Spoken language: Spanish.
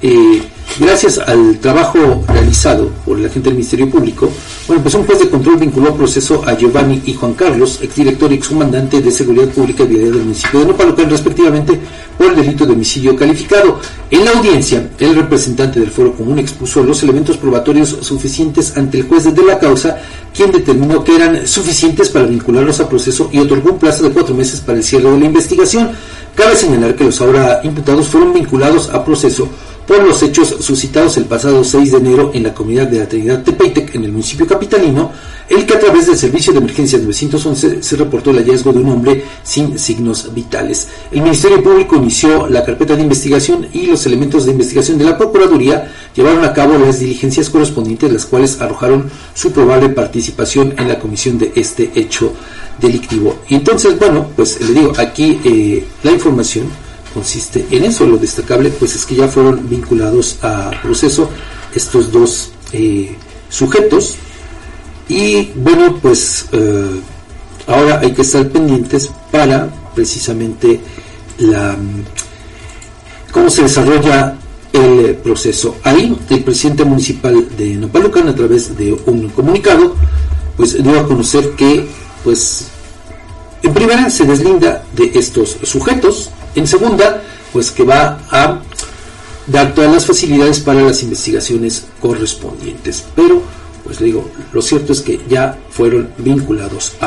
eh, gracias al trabajo realizado por la gente del Ministerio Público, bueno, pues un juez de control vinculó a proceso a Giovanni y Juan Carlos, exdirector y excomandante de Seguridad Pública y Vialidad del municipio de Nopalocan, respectivamente, por el delito de homicidio calificado. En la audiencia, el representante del Foro Común expuso los elementos probatorios suficientes ante el juez de la causa, quien determinó que eran suficientes para vincularlos a proceso y otorgó un plazo de cuatro meses para el cierre de la investigación. Cabe señalar que los ahora imputados fueron vinculados a proceso por los hechos suscitados el pasado 6 de enero en la comunidad de la Trinidad Tepeitec, en el municipio capitalino, el que a través del servicio de emergencias 911 se reportó el hallazgo de un hombre sin signos vitales. El Ministerio Público inició la carpeta de investigación y los elementos de investigación de la Procuraduría llevaron a cabo las diligencias correspondientes, las cuales arrojaron su probable participación en la comisión de este hecho delictivo. Y entonces, bueno, pues le digo, aquí eh, la información consiste en eso. Lo destacable pues es que ya fueron vinculados a proceso estos dos eh, sujetos y bueno pues eh, ahora hay que estar pendientes para precisamente la cómo se desarrolla el proceso. Ahí el presidente municipal de Nopalucan a través de un comunicado pues dio a conocer que pues en primera se deslinda de estos sujetos en segunda, pues que va a dar todas las facilidades para las investigaciones correspondientes. Pero, pues le digo, lo cierto es que ya fueron vinculados a